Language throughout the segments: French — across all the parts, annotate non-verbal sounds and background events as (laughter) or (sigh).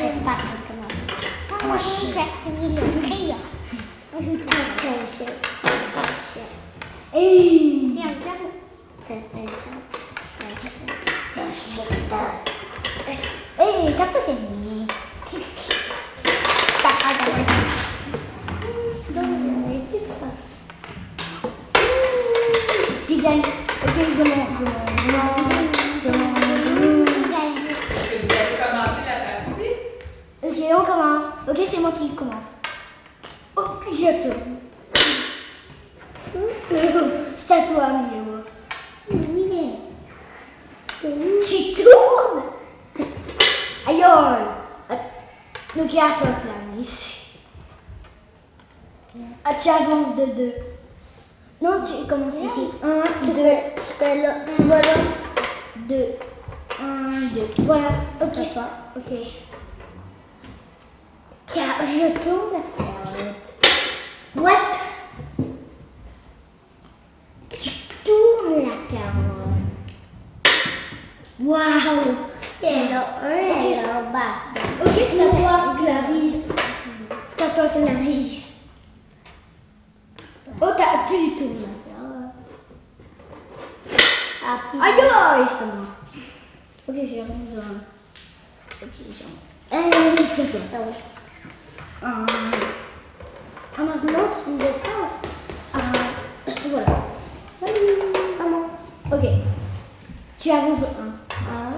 Папа, Машина. Эй! Я Эй, как ты C'est à toi, Milo. Tu tournes Aïe aïe. Ok, à toi, Clarisse. Ah, tu avances de deux. Non, tu commences ici. Un, Tu deux, fais, tu fais là, tu vas là. deux. Un, deux. Voilà. Ok. Ok. Car je tourne. What? Tu tournes la carotte. Waouh. Et là, un Ok, c'est à toi, Clarisse. C'est à toi, Clarisse. Oh, t'as, tu tournes. Ah, puis- Aïe aïe, c'est à moi. Ok, j'ai rendu un. Ok, j'ai rendu. Allez, c'est ça. Ah maintenant, tu le passes. Ah, voilà. C'est à moi. Ok. Tu avances de 1. Un.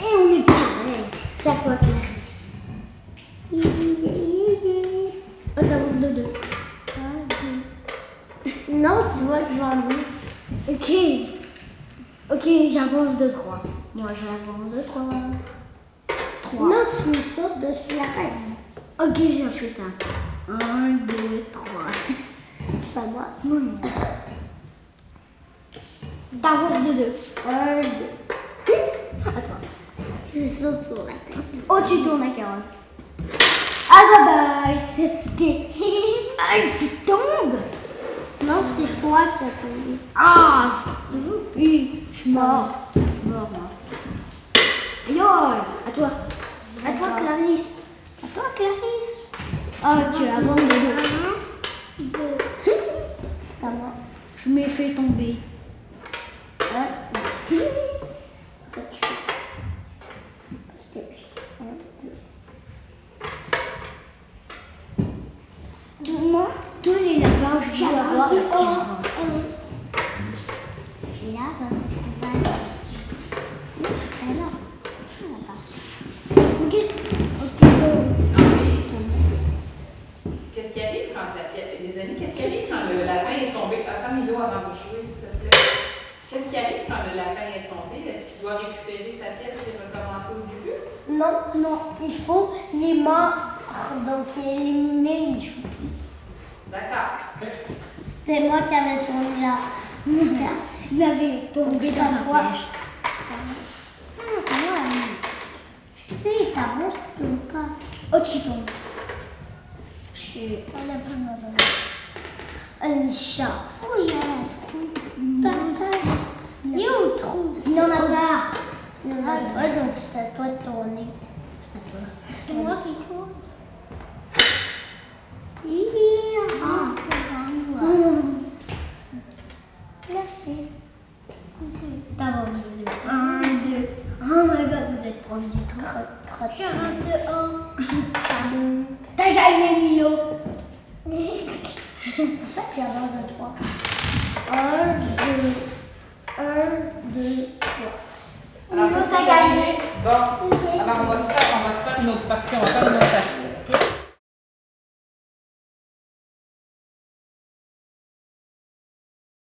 Et on est pareil. C'est à toi, Clarisse. Oh, de 2. Non, tu vois devant lui. Ok. Ok, j'avance de 3. Moi, j'avance de 3. 3. Non, tu me sautes dessus la tête. Ok, j'ai fait ça. 1, 2, 3. C'est à moi. Non. T'avances de 2. Un, deux. (laughs) Je saute sur la tête. Oh, tu tournes la Carole. Ah, bye bye. (laughs) T'es. (laughs) Aïe, tu tombes. Non, c'est toi qui as tombé. Ah, je suis mort. Je suis mort, moi. Aïe, aïe. À toi. À toi, Clarisse. À toi, Clarisse. Ah, tu avances de 2. Un, deux. (laughs) C'est à moi. Je m'ai fait tomber. Un, deux. En fait, je fais. Parce que j'ai un, deux. Tout le monde, tous les lapins, je vais avoir haut. carotte. Je suis là parce que je peux pas aller. Oui, je serai là. On va passer. Ok, ok. Qu'est-ce qui arrive quand la... Les amis, qu'est-ce qui arrive quand le lapin est tombé? Attends, Milo, avant de jouer, s'il te plaît. Qu'est-ce qui arrive quand le lapin est tombé? Est-ce qu'il doit récupérer sa pièce et recommencer au début? Non, non, il faut, il est mort, donc il est éliminé, il joue. D'accord. C'était moi qui avais tourné là. Il m'avait tombé dans un piège. Ah, c'est moi. Tu sais, t'avances, tu peux pas? Oh, tu tombes. Je suis à la bonne Une chance. Oh, il y a un trou. Papa, il y a un trou. Il n'en a pas. Il y en a pas, donc c'est à toi de tourner. C'est à toi. C'est moi qui tourne. Hi, avance devant moi. Merci. T'avances de 2. 1, 2. Oh my god, vous êtes proche du trou. Je reste dehors. T'as gagné, Milo. En fait, j'avance de 3. 1, 2, 1, 2, 3. Alors, t'as gagné. Bon, alors on va, se faire, on va se faire une autre partie. On va faire une autre partie.